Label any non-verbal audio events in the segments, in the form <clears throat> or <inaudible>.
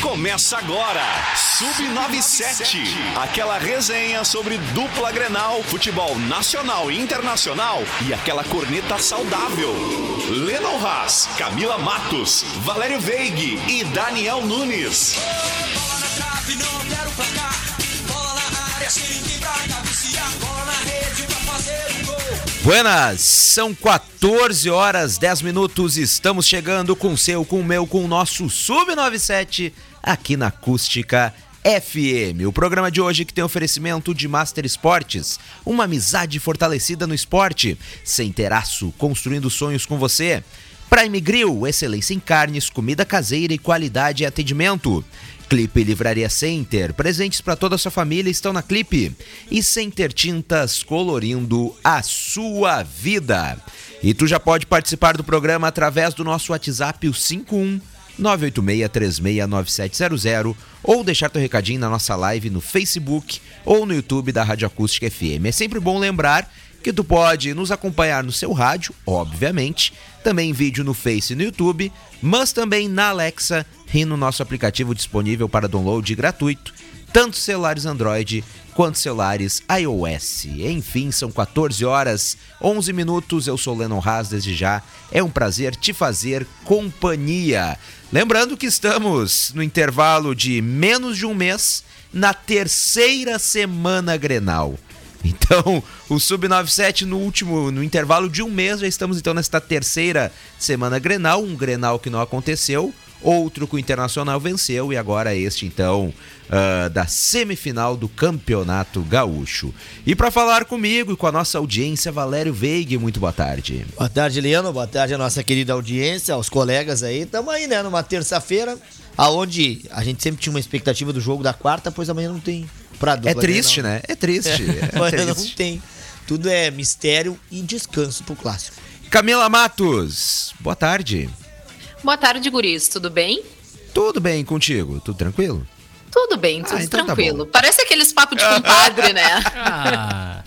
Começa agora, Sub97, aquela resenha sobre dupla Grenal, futebol nacional e internacional e aquela corneta saudável. Lennon Haas, Camila Matos, Valério Veig e Daniel Nunes. Bola na trave, não quero. Buenas, são 14 horas 10 minutos. Estamos chegando com seu, com o meu, com o nosso Sub97 aqui na Acústica FM. O programa de hoje que tem oferecimento de Master Esportes, uma amizade fortalecida no esporte, sem teraço, construindo sonhos com você. Prime Grill, excelência em carnes, comida caseira e qualidade em atendimento. Clipe Livraria Center, presentes para toda a sua família estão na Clipe. E Center Tintas, colorindo a sua vida. E tu já pode participar do programa através do nosso WhatsApp, o 51 986369700 ou deixar teu recadinho na nossa live no Facebook ou no YouTube da Rádio Acústica FM. É sempre bom lembrar que tu pode nos acompanhar no seu rádio, obviamente, também em vídeo no Face e no YouTube, mas também na Alexa e no nosso aplicativo disponível para download gratuito, tanto celulares Android quanto celulares iOS. Enfim, são 14 horas, 11 minutos. Eu sou Lennon Haas desde já. É um prazer te fazer companhia. Lembrando que estamos no intervalo de menos de um mês na terceira semana Grenal. <laughs> Então, o Sub97 no último, no intervalo de um mês, já estamos então nesta terceira semana Grenal, um Grenal que não aconteceu, outro que o Internacional venceu e agora este então ah, da semifinal do Campeonato Gaúcho. E para falar comigo e com a nossa audiência, Valério Veig, muito boa tarde. Boa tarde, Leandro. Boa tarde à nossa querida audiência, aos colegas aí. Estamos aí, né, numa terça-feira, aonde a gente sempre tinha uma expectativa do jogo da quarta, pois amanhã não tem. É triste, Grenal. né? É triste. É, não triste. tem. Tudo é mistério e descanso pro clássico. Camila Matos, boa tarde. Boa tarde, guris. Tudo bem? Tudo bem contigo? Tudo tranquilo? Tudo bem, tudo Ah, então tá tranquilo. bom. Parece aqueles papos de compadre, né? <laughs> Ah,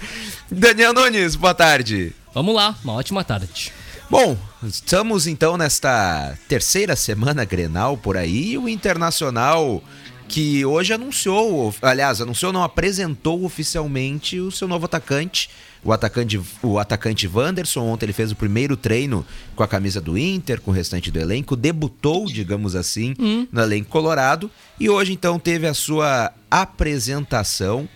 Daniel Nunes, boa tarde. vamos lá, uma ótima tarde. Bom, estamos então nesta terceira semana Grenal por aí. O Internacional que hoje anunciou, aliás, anunciou, não apresentou oficialmente o seu novo atacante, o atacante, o atacante Wanderson. Ontem ele fez o primeiro treino com a camisa do Inter, com o restante do elenco, debutou, digamos assim, no elenco colorado e hoje então teve a sua apresentação.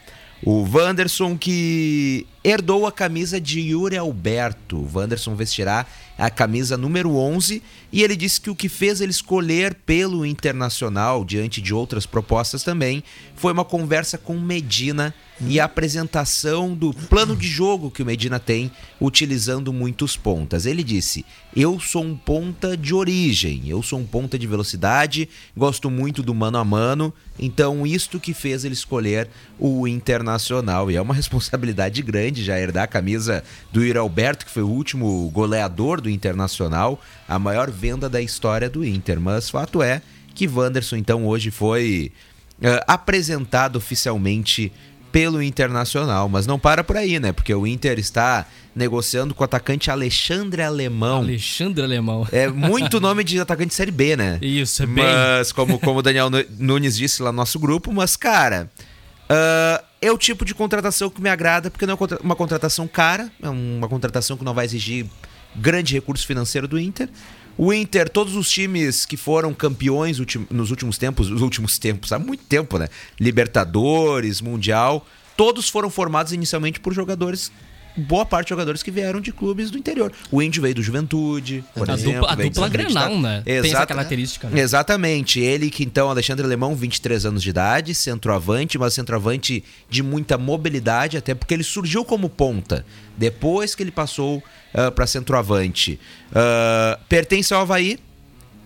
O Wanderson que herdou a camisa de Yuri Alberto. Wanderson vestirá a camisa número 11 e ele disse que o que fez ele escolher pelo Internacional, diante de outras propostas também, foi uma conversa com Medina e a apresentação do plano de jogo que o Medina tem, utilizando muitos pontas. Ele disse: Eu sou um ponta de origem, eu sou um ponta de velocidade, gosto muito do mano a mano, então isto que fez ele escolher o Internacional. E é uma <laughs> responsabilidade grande já herdar a camisa do Yuri Alberto, que foi o último goleador do Internacional, a maior venda da história do Inter. Mas fato é que Wanderson então hoje foi eh, apresentado oficialmente pelo Internacional, mas não para por aí, né? Porque o Inter está negociando com o atacante Alexandre Alemão. Alexandre Alemão. É muito nome de atacante de série B, né? Isso, é bem. Mas, como, como o Daniel Nu- Nunes disse lá no nosso grupo, mas, cara, ah, é o tipo de contratação que me agrada, porque não é uma contratação cara, é uma contratação que não vai exigir grande recurso financeiro do Inter. O Inter, todos os times que foram campeões nos últimos tempos, os últimos tempos, há muito tempo, né? Libertadores, Mundial, todos foram formados inicialmente por jogadores, boa parte de jogadores que vieram de clubes do interior. O Índio veio do Juventude, por A exemplo. dupla- a dupla. Grenal, né? Tem essa Exata- característica, né? Exatamente. Ele que então, Alexandre Alemão, 23 anos de idade, centroavante, mas centroavante de muita mobilidade, até porque ele surgiu como ponta. Depois que ele passou para centroavante. Ah, pertence ao Havaí,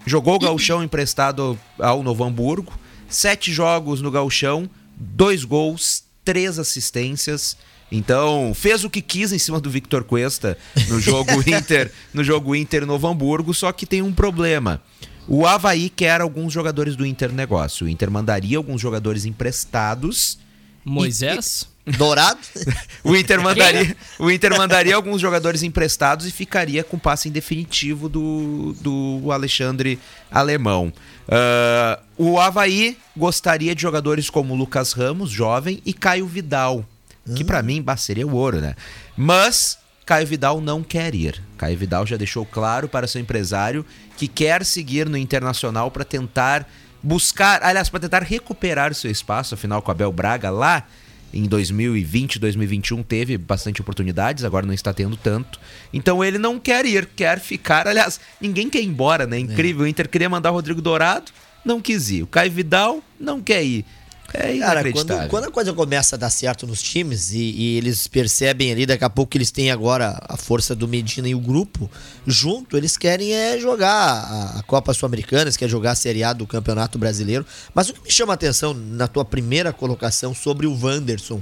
jogou o gauchão emprestado ao Novo Hamburgo, sete jogos no gauchão, dois gols, três assistências. Então, fez o que quis em cima do Victor Cuesta no jogo <laughs> Inter, no jogo Inter Novo Hamburgo, só que tem um problema. O Havaí quer alguns jogadores do Inter negócio. O Inter mandaria alguns jogadores emprestados. Moisés? Dourado. <laughs> O Inter mandaria, o Inter mandaria alguns jogadores emprestados e ficaria com o passe em definitivo do, do Alexandre Alemão. Ah, o Havaí gostaria de jogadores como Lucas Ramos, jovem, e Caio Vidal, que pra mim seria o ouro, né? Mas Caio Vidal não quer ir. Caio Vidal já deixou claro para seu empresário que quer seguir no Internacional para tentar buscar, aliás, para tentar recuperar seu espaço, afinal com Abel Braga lá em 2020, 2021 teve bastante oportunidades, agora não está tendo tanto. Então ele não quer ir, quer ficar. Aliás, ninguém quer ir embora, né? Incrível. O Inter queria mandar o Rodrigo Dourado, não quis ir. O Caio Vidal não quer ir. É Cara, inacreditável. quando, quando a coisa começa a dar certo nos times e, e eles percebem ali, daqui a pouco que eles têm agora a força do Medina e o grupo junto, eles querem é jogar a, a Copa Sul-Americana, eles querem jogar a Série A do Campeonato Brasileiro. Mas o que me chama a atenção na tua primeira colocação sobre o Wanderson.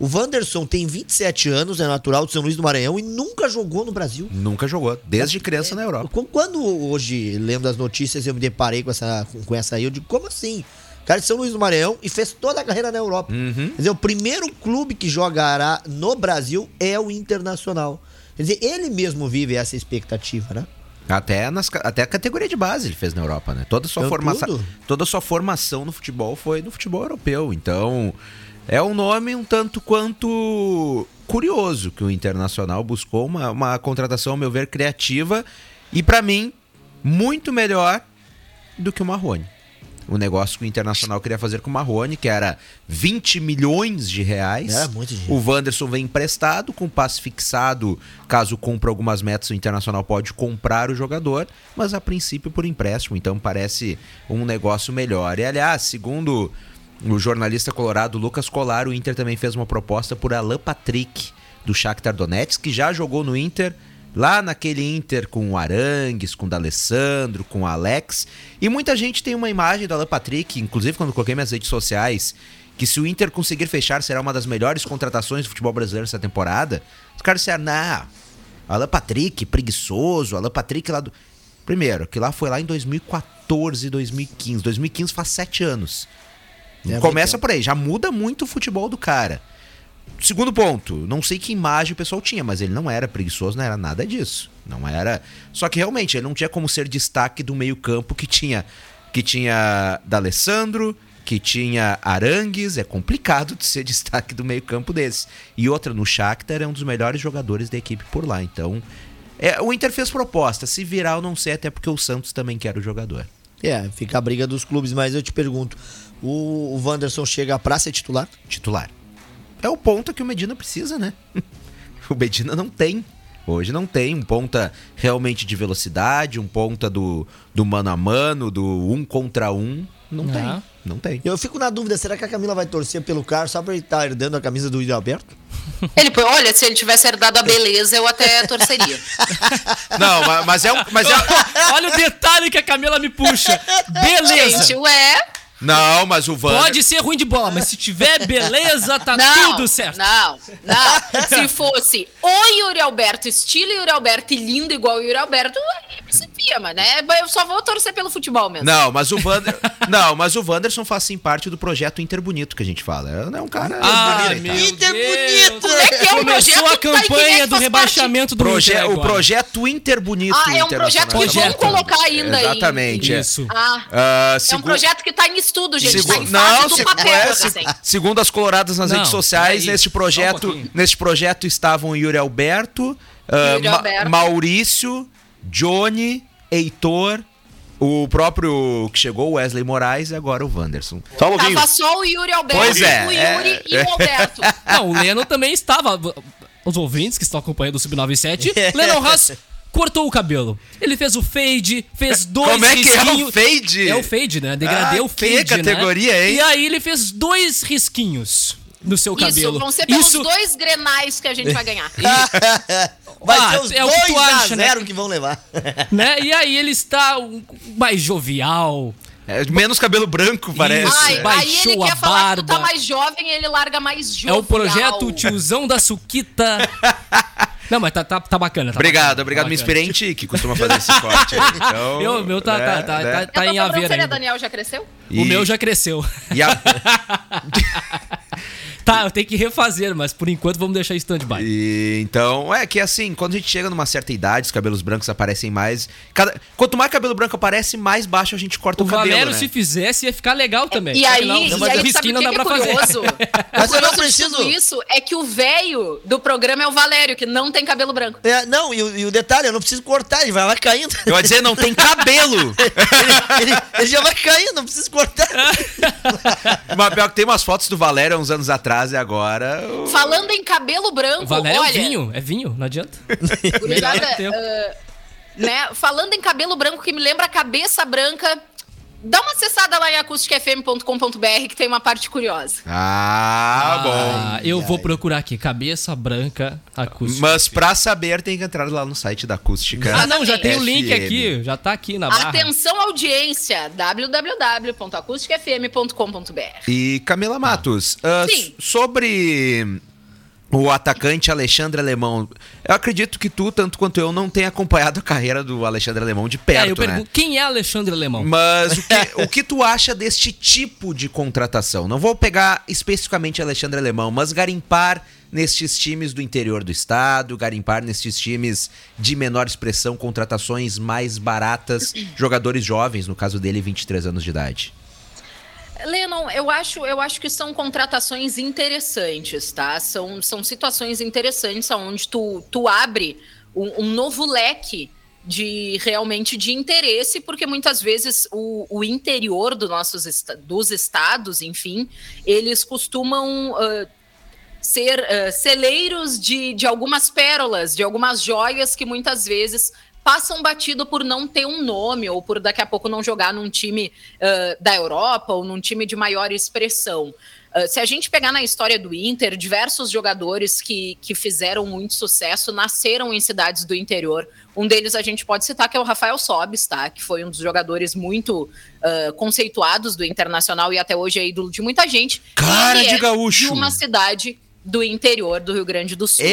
O Wanderson tem 27 anos, é natural de São Luís do Maranhão e nunca jogou no Brasil. Nunca jogou, desde criança na Europa. Qu- Quando hoje, lendo as notícias, eu me deparei com essa, com essa aí, eu digo, como assim? Cara de São Luís do Maranhão e fez toda a carreira na Europa. Uhum. Quer dizer, o primeiro clube que jogará no Brasil é o Internacional. Quer dizer, ele mesmo vive essa expectativa, né? Até, nas, até a categoria de base ele fez na Europa, né? Toda a sua, Então, tudo. toda sua formação no futebol foi no futebol europeu. Então, é um nome um tanto quanto curioso que o Internacional buscou uma, uma contratação, ao meu ver, criativa e, pra mim, muito melhor do que o Marrone. O negócio que o Internacional queria fazer com o Marrone, que era 20 milhões de reais. Era muito dinheiro. O Wanderson vem emprestado, com passe fixado. Caso cumpra algumas metas, o Internacional pode comprar o jogador, mas a princípio por empréstimo. Então parece um negócio melhor. E aliás, segundo o jornalista colorado Lucas Colar, o Inter também fez uma proposta por Alan Patrick, do Shakhtar Donetsk, que já jogou no Inter. Lá naquele Inter com o Arangues, com o D'Alessandro, com o Alex. E muita gente tem uma imagem do Alan Patrick, inclusive quando coloquei minhas redes sociais, que se o Inter conseguir fechar, será uma das melhores contratações do futebol brasileiro essa temporada. Os caras disseram, não, Alan Patrick, preguiçoso, Alan Patrick lá do... Primeiro, que lá foi lá em 2014, 2015. 2015 faz sete anos. É, Começa muito por aí, já muda muito o futebol do cara. Segundo ponto, não sei que imagem o pessoal tinha, mas ele não era preguiçoso, não era nada disso. Não era. Só que realmente ele não tinha como ser destaque do meio-campo que tinha que tinha D'Alessandro, que tinha Arangues, é complicado de ser <laughs> destaque do meio-campo desse. E outra, no Shakhtar é um dos melhores jogadores da equipe por lá, então é, o Inter fez proposta, se virar eu não sei, até porque o Santos também quer o jogador. É, fica a briga dos clubes, mas eu te pergunto, o, o Wanderson chega pra ser titular? titular. É o ponta que o Medina precisa, né? <laughs> o Medina não tem. Hoje não tem um ponta realmente de velocidade, um ponta do, do mano a mano, do um contra um. Não tem. Não tem. Eu fico na dúvida, será que a Camila vai torcer pelo Carlos só pra ele estar herdando a camisa do Alberto? <laughs> Ele, pô, olha, se ele tivesse herdado a beleza, eu até torceria. <laughs> Não, ma- mas é um. Mas é, Olha o detalhe que a Camila me puxa. Beleza. Gente, ué. Não, mas o Wander. Pode ser ruim de bola, mas se tiver <laughs> beleza, tá Não, tudo certo. não, não. <laughs> Se fosse o Yuri Alberto, estilo Yuri Alberto e lindo igual o Yuri Alberto, aí mas né? Eu só vou torcer pelo futebol mesmo. Não, mas o Wander. <laughs> não, mas o Wanderson faz sim parte do projeto Inter Bonito que a gente fala. É um cara. Ai, bonito, tá? Inter Deus. bonito! Como é que é o Começou projeto a tá aí, é campanha que do rebaixamento do Proje- Inter o agora. projeto Inter Bonito. Ah, é um projeto que vão Projeto. colocar ainda aí. Exatamente. é. Isso. Ah, Ah, é um projeto que tá em estudo, gente. Segu- Tá em fase Não, se- papel, é, se- assim. segundo as coloradas nas Não, redes sociais, peraí, neste só um projeto, neste projeto estavam Yuri Alberto, ah, Yuri Ma- Alberto. Maurício, Johnny, Heitor, o próprio que chegou, Wesley Moraes e agora o Wanderson. Só um. Tava só o Yuri Alberto, Pois é, o Yuri é. e o Alberto. <laughs> Não, o Leno também estava. Os ouvintes que estão acompanhando o Sub-97, <laughs> Leno Haas cortou o cabelo. Ele fez o fade, fez <laughs> dois Como é que é o fade? É o fade, né? Degradê Ah, o que fade, categoria, né? hein? E aí ele fez dois risquinhos no seu cabelo. Isso, vão ser pelos Isso- dois grenais que a gente vai ganhar. <laughs> Vai Ah, ser os é o que tu 2 a acha, né? 0 que vão levar. <laughs> né? E aí ele está mais jovial. É, menos cabelo branco, parece. Ai, vai. aí baixou ele a quer falar que tu tá barba. mais jovem, ele larga mais É jovial. o projeto Tiozão da Suquita. <laughs> Não, mas tá, tá, tá bacana. Tá Obrigado, bacana, obrigado. tá Me inspirei em ti, que costuma fazer esse corte aí. Então, Eu- O meu tá, né, tá, tá, né? tá, A tá tua em ainda. Daniel, já cresceu? O E- meu já cresceu. E a, Tá, eu tenho que refazer, mas por enquanto vamos deixar em stand-by. E, então, é que assim, quando a gente chega numa certa idade, os cabelos brancos aparecem mais. Cada, quanto mais cabelo branco aparece, mais baixo a gente corta O o, cabelo. Valério, né? se fizesse, ia ficar legal também. E aí, não, e mas aí o sabe o não dá que é pra fazer. curioso? <laughs> Mas eu não preciso- isso é que o velho do programa é o Valério, que não tem cabelo branco. É, não, e, o- e o detalhe, eu não preciso cortar, ele vai lá caindo. Eu ia dizer, não tem cabelo! <laughs> ele, ele- ele já vai caindo, não preciso cortar. <laughs> Mas pior que tem umas fotos do Valério há uns anos atrás e agora. o- Falando em cabelo branco, O Valério olha, é vinho, é vinho, não adianta. <laughs> gurizada, ah, né, falando em cabelo branco que me lembra a cabeça branca, dá uma acessada lá em acusticfm.com.br que tem uma parte curiosa. Ah, bom. Ah, eu vou procurar aqui, cabeça branca acústica. Mas pra saber, tem que entrar lá no site da acústica. Ah, não, já tem o link aqui, já tá aqui na barra. Atenção audiência, www.acusticfm.com.br. E Camila Matos, ah, Sim. s- sobre o atacante Alexandre Alemão, eu acredito que tu, tanto quanto eu, não tenha acompanhado a carreira do Alexandre Alemão de É, perto, eu né? pergunto, quem é Alexandre Alemão? Mas o que, <laughs> o que tu acha deste tipo de contratação? Não vou pegar especificamente Alexandre Alemão, mas garimpar nestes times do interior do estado, garimpar nestes times de menor expressão, contratações mais baratas, jogadores jovens, no caso dele, 23 anos de idade. Lennon, eu acho, eu acho que são contratações interessantes, tá? São, são situações interessantes onde tu, tu abre um, um novo leque de realmente de interesse, porque muitas vezes o, o interior do nossos esta- dos estados, enfim, eles costumam ah, ser ah, celeiros de, de algumas pérolas, de algumas joias que muitas vezes passam batido por não ter um nome ou por daqui a pouco não jogar num time ah, da Europa ou num time de maior expressão. Ah, se a gente pegar na história do Inter, diversos jogadores que, que fizeram muito sucesso nasceram em cidades do interior. Um deles a gente pode citar que é o Rafael Sobis, tá? Que foi um dos jogadores muito ah, conceituados do Internacional e até hoje é ídolo de muita gente. Cara de é gaúcho! De uma cidade do interior do Rio Grande do Sul.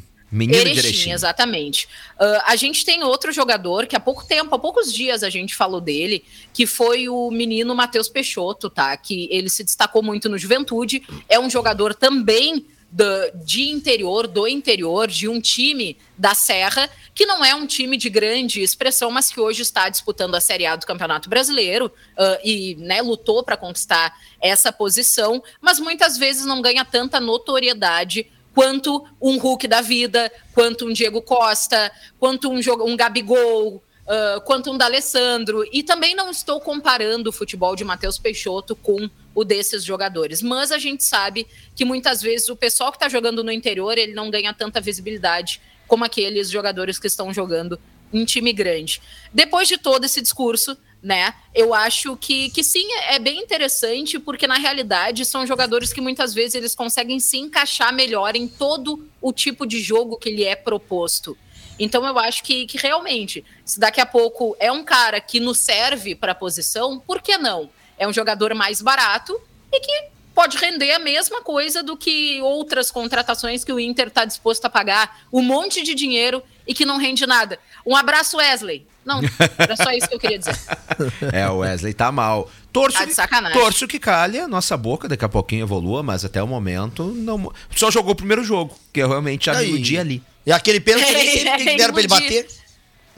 tá? Erechim. Menino de Erechim, Erechim. exatamente. Ah, a gente tem outro jogador que há pouco tempo, há poucos dias a gente falou dele, que foi o menino Matheus Peixoto, tá? Que ele se destacou muito no Juventude. É um jogador também do- de interior, do interior, de um time da Serra, que não é um time de grande expressão, mas que hoje está disputando a Série A do Campeonato Brasileiro ah, e né, lutou para conquistar essa posição, mas muitas vezes não ganha tanta notoriedade quanto um Hulk da vida, quanto um Diego Costa, quanto um, um Gabigol, ah, quanto um D'Alessandro. E também não estou comparando o futebol de Matheus Peixoto com o desses jogadores. Mas a gente sabe que muitas vezes o pessoal que está jogando no interior, ele não ganha tanta visibilidade como aqueles jogadores que estão jogando em time grande. Depois de todo esse discurso, né? Eu acho que, que sim, é bem interessante, porque na realidade são jogadores que muitas vezes eles conseguem se encaixar melhor em todo o tipo de jogo que lhe é proposto. Então eu acho que, que realmente, se daqui a pouco é um cara que nos serve para a posição, por que não? É um jogador mais barato e que pode render a mesma coisa do que outras contratações que o Inter está disposto a pagar um monte de dinheiro e que não rende nada. Um abraço, Wesley. Não, era só isso que eu queria dizer. <laughs> É, o Wesley tá mal. Torço, Tá de que- sacanagem. torço que calhe a nossa boca, daqui a pouquinho evolua, mas até o momento não. Só jogou o primeiro jogo, que eu realmente já Aí. iludi ali. E aquele pênalti nem <laughs> que deram pra ele bater.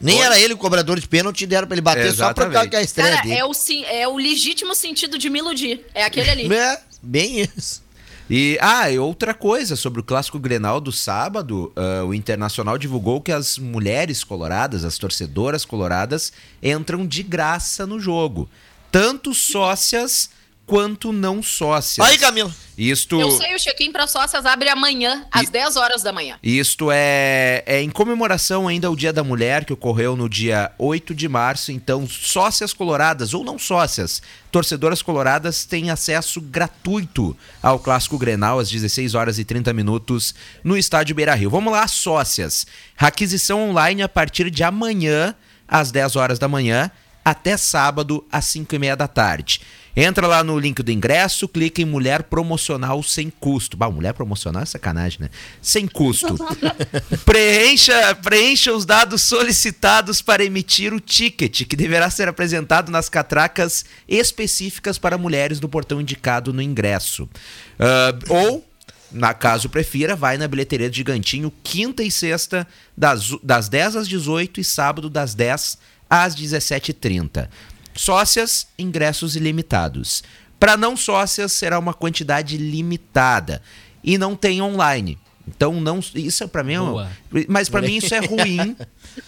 Nem era ele o cobrador de pênalti, deram pra ele bater só por causa Exatamente. que é a estreia Cara, dele. é o, sim- é o legítimo sentido de me iludir. É aquele ali. É, bem isso. E, ah, e outra coisa sobre o clássico Grenal do sábado, ah, o Internacional divulgou que as mulheres coloradas, as torcedoras coloradas, entram de graça no jogo. Tanto sócias quanto não sócias. Aí, Camilo. Isto, Eu sei, o check-in para sócias abre amanhã, às 10 horas da manhã. isto é, é em comemoração ainda ao Dia da Mulher, que ocorreu no dia 8 de março. Então, sócias coloradas ou não sócias, torcedoras coloradas têm acesso gratuito ao Clássico Grenal às 16 horas e 30 minutos no estádio Beira Rio. Vamos lá, sócias. Aquisição online a partir de amanhã, às 10 horas da manhã, até sábado, às 5 e meia da tarde. Entra lá no link do ingresso, clica em Mulher Promocional sem custo. Bah, mulher promocional é sacanagem, né? Sem custo. <laughs> preencha, preencha os dados solicitados para emitir o ticket, que deverá ser apresentado nas catracas específicas para mulheres no portão indicado no ingresso. Ah, ou na caso prefira, vai na bilheteria do Gigantinho, quinta e sexta, das, das 10 às 18 e sábado, das 10 às 17h30. Sócias, ingressos ilimitados. Para não sócias, será uma quantidade limitada. E não tem online. Então, não, isso para mim é. Boa. Mas para mim isso é <laughs> ruim.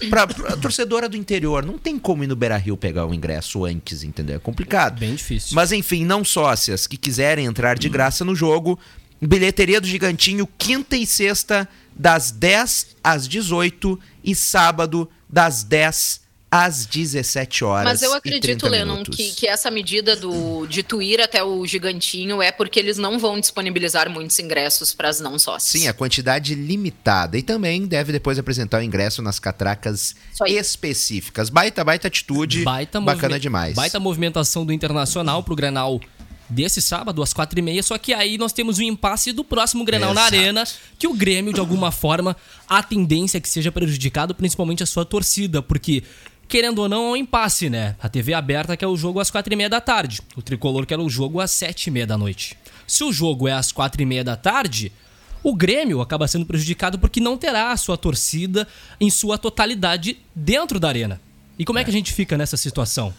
Pra, pra torcedora do interior, não tem como ir no Beira Rio pegar o ingresso antes, entendeu? É complicado. Bem difícil. Mas enfim, não sócias que quiserem entrar de graça no jogo, bilheteria do Gigantinho, quinta e sexta, das 10 às 18 e sábado, das 10 às 17 horas. Mas eu acredito, 30 Lennon, que, que essa medida do, de tu ir até o gigantinho é porque eles não vão disponibilizar muitos ingressos para as não sócios. Sim, a quantidade limitada. E também deve depois apresentar o ingresso nas catracas específicas. Baita, baita atitude. Baita bacana demais. Baita movimentação do Internacional pro Grenal desse sábado, às quatro e meia. Só que aí nós temos o impasse do próximo Grenal na Exato. Arena, que o Grêmio, de alguma forma, a tendência é que seja prejudicado, principalmente a sua torcida, porque... Querendo ou não, é um impasse, né? A TV aberta quer o jogo às quatro e meia da tarde. O Tricolor quer o jogo às sete e meia da noite. Se o jogo é às quatro e meia da tarde, o Grêmio acaba sendo prejudicado porque não terá a sua torcida em sua totalidade dentro da arena. E como é, que a gente fica nessa situação?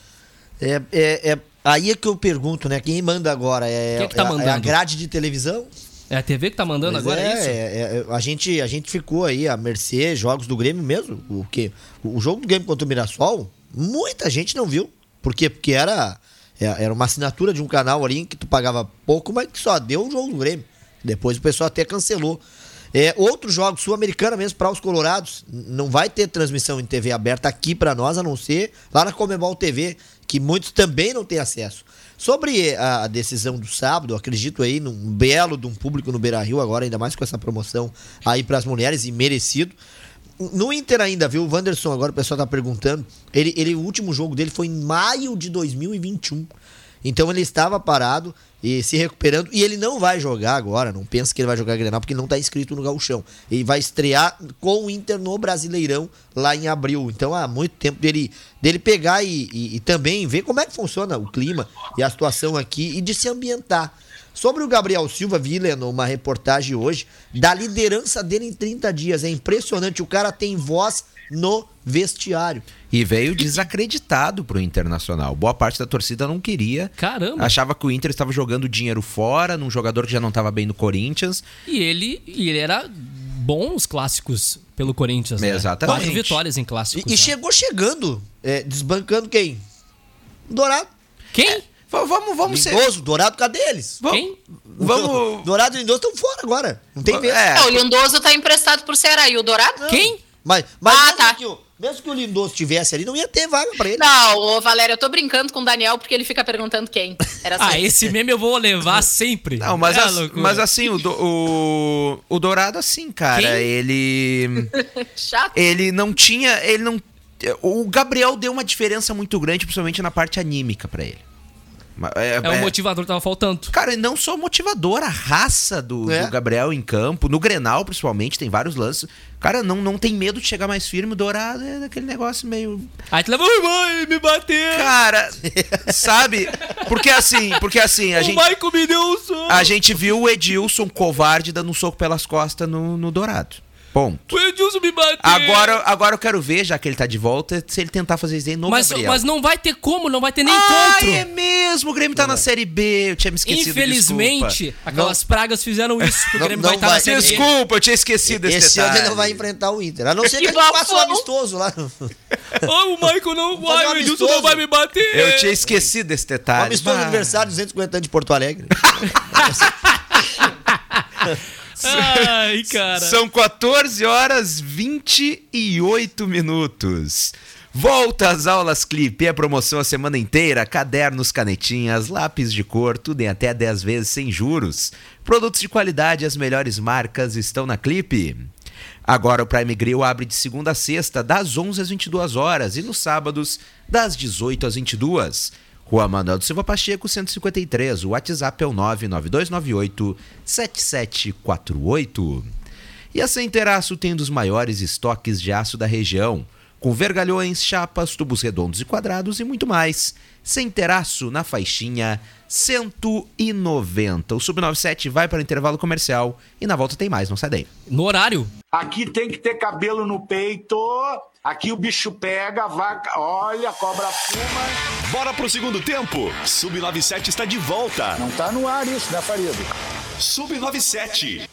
É, é, é- aí é que eu pergunto, né? Quem manda agora? É, Quem é que tá é a- é a mandando? grade de televisão? É a TV que tá mandando Pois agora, é, é, isso? é, é, a, gente, a gente ficou aí a mercê, jogos do Grêmio mesmo. O, que, o jogo do Grêmio contra o Mirassol, muita gente não viu. Por quê? Porque era, é- era uma assinatura de um canal ali que tu pagava pouco, mas que só deu o jogo do Grêmio. Depois o pessoal até cancelou. É, outros jogos, Sul-Americana mesmo, para os Colorados, não vai ter transmissão em TV aberta aqui para nós, a não ser lá na Comebol TV, que muitos também não têm acesso. Sobre a decisão do sábado, acredito aí num belo de um público no Beira Rio, agora ainda mais com essa promoção aí para as mulheres, e merecido. No Inter ainda, viu? O Wanderson, agora o pessoal tá perguntando. Ele, ele, o último jogo dele foi em maio de 2021. Então ele estava parado e se recuperando. E ele não vai jogar agora. Não pensa que ele vai jogar Grenal, porque não está inscrito no Gauchão. Ele vai estrear com o Inter no Brasileirão lá em abril. Então há muito tempo dele, dele pegar e, e- e também ver como é que funciona o clima e a situação aqui e de se ambientar. Sobre o Gabriel Silva, vi, uma reportagem hoje da liderança dele em 30 dias. É impressionante. O cara tem voz no vestiário. E veio desacreditado pro Internacional. Boa parte da torcida não queria. Caramba. Achava que o Inter estava jogando dinheiro fora, num jogador que já não estava bem no Corinthians. E ele, e ele era bom nos clássicos pelo Corinthians, né? Exatamente. Quatro vitórias em E, clássicos. e né? chegou chegando, é, desbancando quem? Dourado. Quem? V- vamos, vamos ser. Lindoso, Dourado, cadê eles? Vamos, Quem? vamos. <laughs> Dourado e Lindoso estão fora agora. Não tem vez. É, É, o Lindoso tá emprestado pro Ceará e o Dourado? Quem? Mas, mas Ah, tá. que o, mesmo que o Lindoso tivesse ali, não ia ter vaga pra ele. Não, ô Valéria, eu tô brincando com o Daniel porque ele fica perguntando quem. Era Ah, assim. esse meme eu vou levar <laughs> sempre. Não, mas, É as- loucura. mas assim, o, do- o, o Dourado, assim, cara, Quem? ele. <laughs> Chato. Ele não tinha. Ele não. O Gabriel deu uma diferença muito grande, principalmente na parte anímica pra ele. É, É o motivador que tava faltando. Cara, e não só motivador, a raça do, É. do Gabriel em campo, no Grenal principalmente, tem vários lances. Cara, não, não tem medo de chegar mais firme, o Dourado é daquele negócio meio. Aí tu leva, mãe, me bateu. Cara, sabe? Porque assim, porque assim, a o gente. Michael me deu um soco. A gente viu o Edilson covarde dando um soco pelas costas no, no Dourado. Ponto. O Edilson me bateu. Agora, agora eu quero ver, já que ele tá de volta, se ele tentar fazer isso aí no mas, Gabriel. mas não vai ter como, não vai ter nem ah, encontro. é mesmo, o Grêmio tá na Série B, eu tinha me esquecido, Infelizmente, desculpa. aquelas pragas fizeram isso. Que o Não- Grêmio não vai estar na vai. Série B. Desculpa, eu tinha esquecido desse Esse ano detalhe. ele não vai enfrentar o Inter. A não ser <laughs> que Que ele faça um amistoso lá. <laughs> Um Oh, o Michael não vai, um o Edilson amistoso. não vai me bater. Eu tinha esquecido desse Um detalhe. amistoso Bah. aniversário 250 anos de Porto Alegre. <laughs> Ai, cara. São 14 horas 28 minutos. Volta às aulas Clipe, é promoção a semana inteira, cadernos, canetinhas, lápis de cor, tudo em até 10 vezes sem juros. Produtos de qualidade, as melhores marcas estão na Clipe. Agora o Prime Grill abre de segunda a sexta, das 11 às 22 horas e nos sábados, das 18 às 22. Rua Manuel do Silva Pacheco, 153. O WhatsApp é o 99298 7748. E a Centeraço tem um dos maiores estoques de aço da região, com vergalhões, chapas, tubos redondos e quadrados e muito mais. Centeraço na faixinha 190. O Sub-97 vai para o intervalo comercial e na volta tem mais, não sai daí. No horário. Aqui tem que ter cabelo no peito. Aqui o bicho pega, a vaca, olha, a cobra fuma. Bora pro segundo tempo. Sub-97 está de volta. Não tá no ar isso, né, Farido? Sub-97.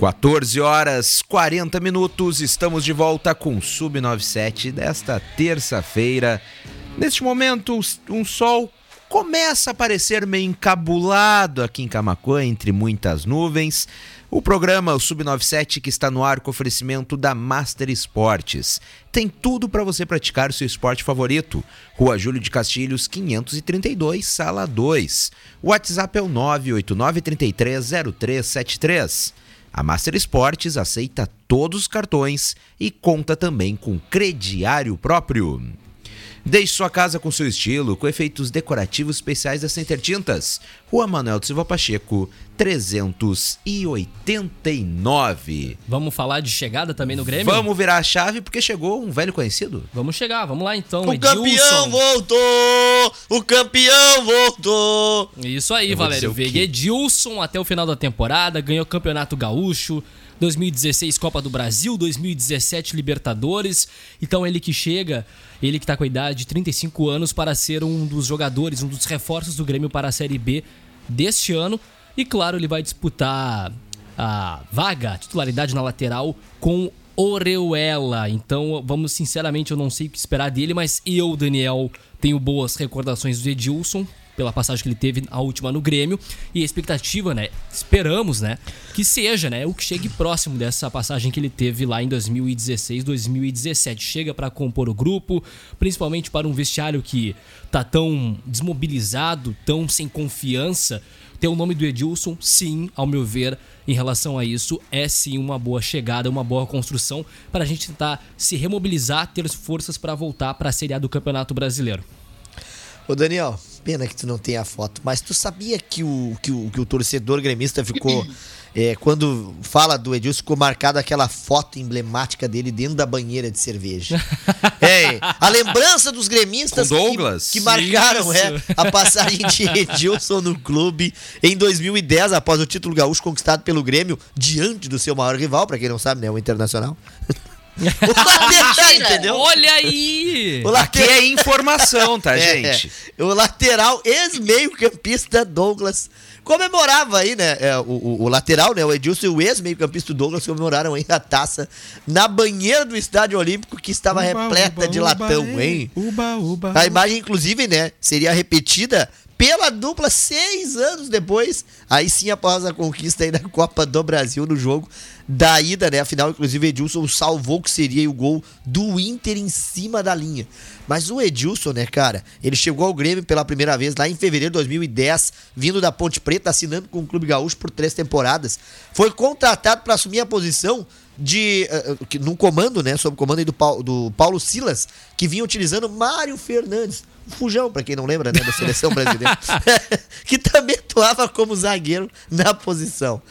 14 horas 40 minutos, estamos de volta com Sub-97 desta terça-feira. Neste momento, um sol começa a aparecer meio encabulado aqui em Camacuã, entre muitas nuvens. O programa o Sub-97 que está no ar com oferecimento da Master Esportes. Tem tudo para você praticar o seu esporte favorito. Rua Júlio de Castilhos, 532, Sala 2. O WhatsApp é o 989330373. A Master Esportes aceita todos os cartões e conta também com crediário próprio. Deixe sua casa com seu estilo, com efeitos decorativos especiais da Center Tintas. Rua Manuel de Silva Pacheco, 389. Vamos falar de chegada também no Grêmio? Vamos virar a chave porque chegou um velho conhecido. Vamos chegar, vamos lá então. O campeão voltou! O campeão voltou! Isso aí, Eu Valério o Veiga. Edilson até o final da temporada, ganhou o Campeonato Gaúcho, 2016 Copa do Brasil, 2017 Libertadores. Então ele que chega, ele que tá com a idade de 35 anos para ser um dos jogadores, um dos reforços do Grêmio para a Série B deste ano. E claro, ele vai disputar a vaga, a titularidade na lateral com Orejuela. Então, vamos sinceramente, eu não sei o que esperar dele, mas eu, Daniel, tenho boas recordações do Edilson pela passagem que ele teve a última no Grêmio e a expectativa, né, esperamos, né, que seja, né, o que chegue próximo dessa passagem que ele teve lá em 2016, 2017. Chega para compor o grupo, principalmente para um vestiário que tá tão desmobilizado, tão sem confiança. Ter o nome do Edilson, sim, ao meu ver, em relação a isso, é sim uma boa chegada, uma boa construção para a gente tentar se remobilizar, ter forças para voltar para a Série A do Campeonato Brasileiro. Ô Daniel, pena que tu não tem a foto, mas tu sabia que o, que o, que o torcedor gremista ficou. é, <clears throat> quando fala do Edilson, ficou marcada aquela foto emblemática dele dentro da banheira de cerveja. <laughs> é, a lembrança dos gremistas? Que, que marcaram é, a passagem de <laughs> Edilson no clube em 2010, após o título gaúcho conquistado pelo Grêmio, diante do seu maior rival, pra quem não sabe, né? O Internacional. <laughs> o lateral, entendeu? Olha aí! O Aqui lateral- é informação, tá, <laughs> É, gente? é. O lateral ex-meio-campista Douglas comemorava aí, né? é, o, o- o lateral, né? O Edilson e o ex-meio-campista Douglas comemoraram aí a taça na banheira do Estádio Olímpico que estava repleta de latão, hein? Uba, uba. A imagem, inclusive, né, seria repetida pela dupla seis anos depois, aí sim após a conquista aí da Copa do Brasil no jogo da ida, né? Afinal, inclusive, Edilson salvou o que seria o gol do Inter em cima da linha. Mas o Edilson, né, cara, ele chegou ao Grêmio pela primeira vez lá em fevereiro de 2010, vindo da Ponte Preta, assinando com o Clube Gaúcho por três temporadas. Foi contratado para assumir a posição de eh, eh, que- num comando, né, sob o comando aí do, Pau- do Paulo Silas, que vinha utilizando Mário Fernandes, o Fujão, pra quem não lembra, né, da seleção brasileira, <laughs> <laughs> que também atuava como zagueiro na posição.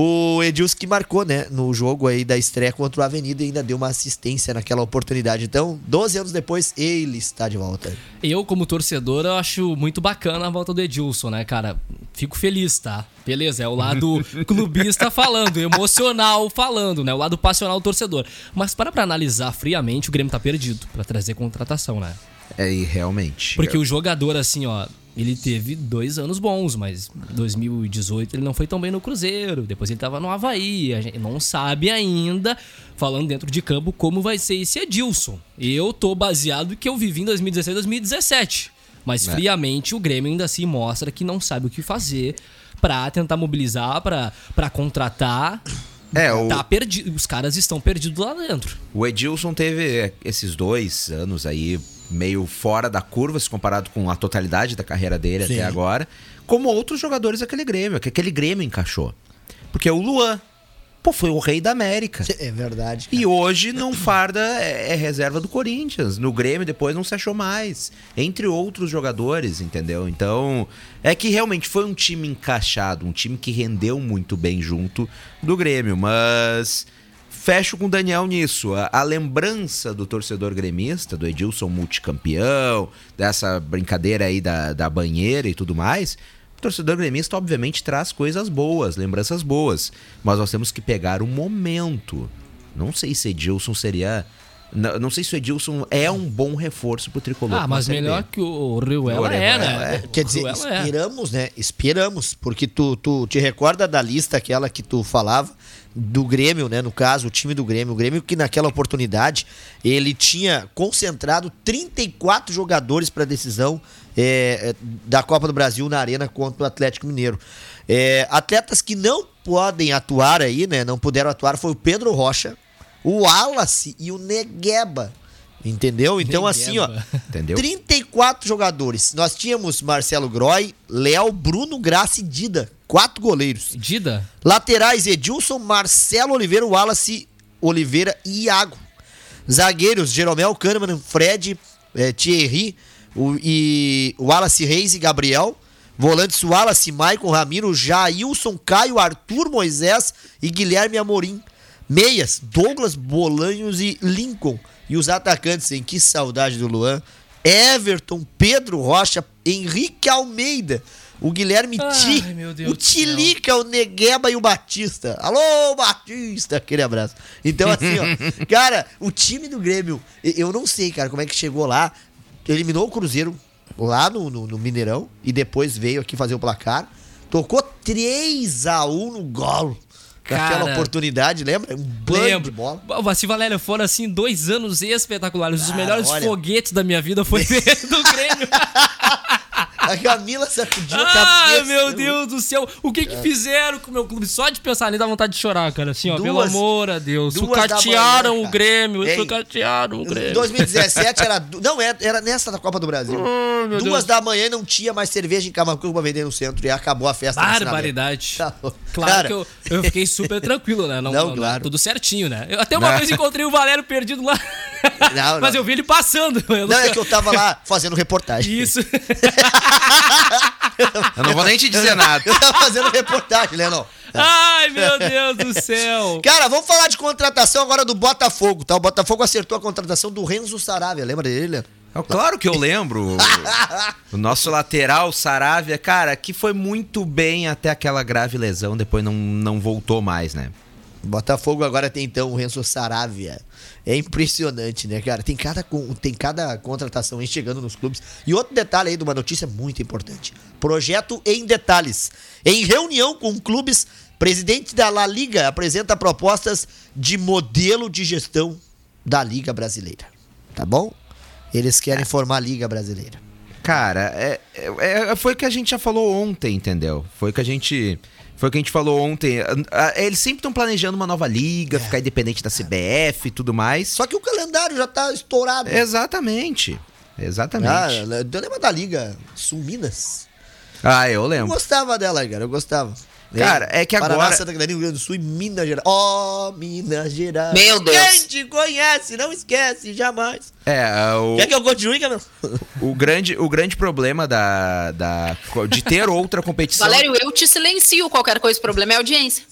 O Edilson que marcou, né, no jogo aí da estreia contra o Avenida e ainda deu uma assistência naquela oportunidade. Então, 12 anos depois, ele está de volta. Eu, como torcedor, eu acho muito bacana a volta do Edilson, né, cara? Fico feliz, tá? Beleza, é o lado <laughs> clubista falando, emocional falando, né? O lado passional do torcedor. Mas para pra analisar friamente, o Grêmio tá perdido pra trazer contratação, né? É, e realmente. Porque o jogador, assim, ó, ele teve dois anos bons, mas 2018 ele não foi tão bem no Cruzeiro. Depois ele tava no Havaí. A gente não sabe ainda, falando dentro de campo, como vai ser esse Edilson. Eu tô baseado que eu vivi em 2016 2017. Mas friamente o Grêmio ainda assim mostra que não sabe o que fazer pra tentar mobilizar, pra contratar. É, o- Tá perdido. Os caras estão perdidos lá dentro. O Edilson teve esses dois anos aí meio fora da curva, se comparado com a totalidade da carreira dele Sim. até agora, como outros jogadores daquele Grêmio, que aquele Grêmio encaixou. Porque o Luan, pô, foi o rei da América. <laughs> É verdade. E hoje não farda é, é reserva do Corinthians. No Grêmio depois não se achou mais. Entre outros jogadores, entendeu? Então, é que realmente foi um time encaixado, um time que rendeu muito bem junto do Grêmio, mas fecho com o Daniel nisso. A, a lembrança do torcedor gremista, do Edilson multicampeão, dessa brincadeira aí da, da banheira e tudo mais. O torcedor gremista, obviamente, traz coisas boas, lembranças boas. Mas nós temos que pegar o momento. Não sei se Edilson seria. Não, não sei se o Edilson é um bom reforço pro tricolor. Ah, mas melhor que o Riuela O é, né? Quer dizer, Riuela é. esperamos, né? Esperamos, porque tu, tu te recorda da lista aquela que tu falava do Grêmio, né? No caso, o time do Grêmio. O Grêmio que naquela oportunidade ele tinha concentrado 34 jogadores para decisão é, da Copa do Brasil na arena contra o Atlético Mineiro. É, atletas que não podem atuar aí, né? Não puderam atuar foi o Pedro Rocha, o Wallace e o Negueba. Entendeu? Então, assim, ó. Negueba. Entendeu? 34 jogadores. Nós tínhamos Marcelo Groy, Léo, Bruno Graça e Dida. Quatro goleiros. Dida? Laterais Edilson, Marcelo Oliveira, Wallace Oliveira e Iago. Zagueiros Jeromel Kahneman, Fred, eh, Thierry o, e Wallace Reis e Gabriel. Volantes Wallace, Maicon, Ramiro, Jailson, Caio, Arthur Moisés e Guilherme Amorim. Meias, Douglas, Bolanhos e Lincoln. E os atacantes, em que saudade do Luan. Everton, Pedro Rocha, Henrique Almeida, o Guilherme Ai, Ti, meu Deus o. Tilica, o Negueba e o Batista. Alô, Batista! Aquele abraço. Então, assim, ó, <laughs> cara, o time do Grêmio, eu não sei, cara, como é que chegou lá. Eliminou o Cruzeiro lá no, no- no Mineirão e depois veio aqui fazer o placar. Tocou 3x1 no gol. Naquela Cara, oportunidade, lembra? Um banho de bola. O Vassi Valério foram, assim, dois anos espetaculares. Os Ah, melhores olha. foguetes da minha vida foi ver <laughs> do Grêmio. <laughs> A Camila sacudiu a Ai, cabeça. meu Deus do céu. O que que fizeram com o meu clube? Só de pensar ali dá vontade de chorar, cara. Assim, ó, pelo Duas- amor a Deus. Sucatearam manhã, o. Grêmio. Ei, Sucatearam o Em Grêmio. 2017 era. Não, era, era nessa da Copa do Brasil. Duas Deus. da manhã e não tinha mais cerveja em Camacuã pra vender no centro e acabou a festa. Barbaridade. Tá. Claro Cara, que eu, eu fiquei super tranquilo, né? Não, Não, não- claro. Tudo certinho, né? Eu até uma vez encontrei o Valério perdido lá. Não, <laughs> Mas não. eu vi ele passando. Não, é que eu tava lá fazendo reportagem. Isso. <laughs> Eu não vou nem te dizer nada. Eu tava fazendo reportagem, Lenão. Ai, meu Deus do céu. Cara, vamos falar de contratação agora do Botafogo, tá? O Botafogo acertou a contratação do Renzo Saravia, lembra dele, Leandro? É claro que eu lembro. <laughs> o nosso lateral, Saravia, cara, que foi muito bem até aquela grave lesão, depois não, não voltou mais, né? Botafogo agora tem então o Renzo Saravia. É impressionante, né, cara? Tem cada, tem cada contratação aí chegando nos clubes. E outro detalhe aí de uma notícia muito importante: projeto em detalhes. Em reunião com clubes, presidente da La Liga apresenta propostas de modelo de gestão da Liga Brasileira. Tá bom? Eles querem formar a Liga Brasileira. Cara, é, é- é- foi o que a gente já falou ontem, entendeu? Foi o que a gente. Foi o que a gente falou ontem. Ah, ah, Eles sempre estão planejando uma nova liga, ficar independente da CBF e tudo mais. Só que o calendário já tá estourado. Exatamente. Ah, Exatamente. eu lembro da Liga Sul Minas. Ah, eu Eu lembro. gostava dela, cara. Eu gostava. Cara, é que Paraná, agora- Santa Catarina, Rio Grande do Sul e Minas Gerais. Ó, Minas Gerais. Meu Deus. Quem te conhece, não esquece, jamais. É, o, Quer que eu continue, Camilo? <laughs> o, grande, o grande problema da, da, de ter outra competição. Valério, eu te silencio. Qualquer coisa, o problema é a audiência.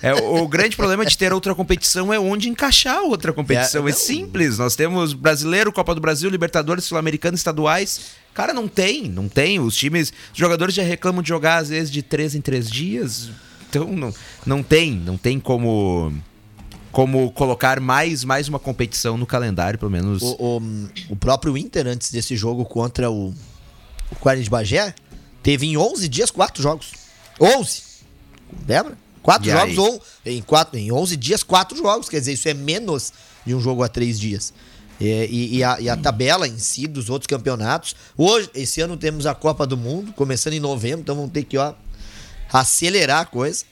É, o grande problema de ter outra competição é onde encaixar outra competição. É, É, simples. Nós temos Brasileiro, Copa do Brasil, Libertadores, Sul-Americano, estaduais. Cara, não tem, não tem. Os times, os jogadores já reclamam de jogar às vezes de três em três dias. Então não, não tem, não tem como como colocar mais mais uma competição no calendário, pelo menos. O, o, o próprio Inter, antes desse jogo contra o, o de Bagé, teve em 11 dias quatro jogos. 11. Lembra? Quatro E jogos aí? ou em, quatro, em 11 dias, quatro jogos. Quer dizer, isso é menos de um jogo a três dias. É, e, e a, e a tabela em si dos outros campeonatos. Hoje, esse ano temos a Copa do Mundo, começando em novembro, então vamos ter que ó, acelerar a coisa.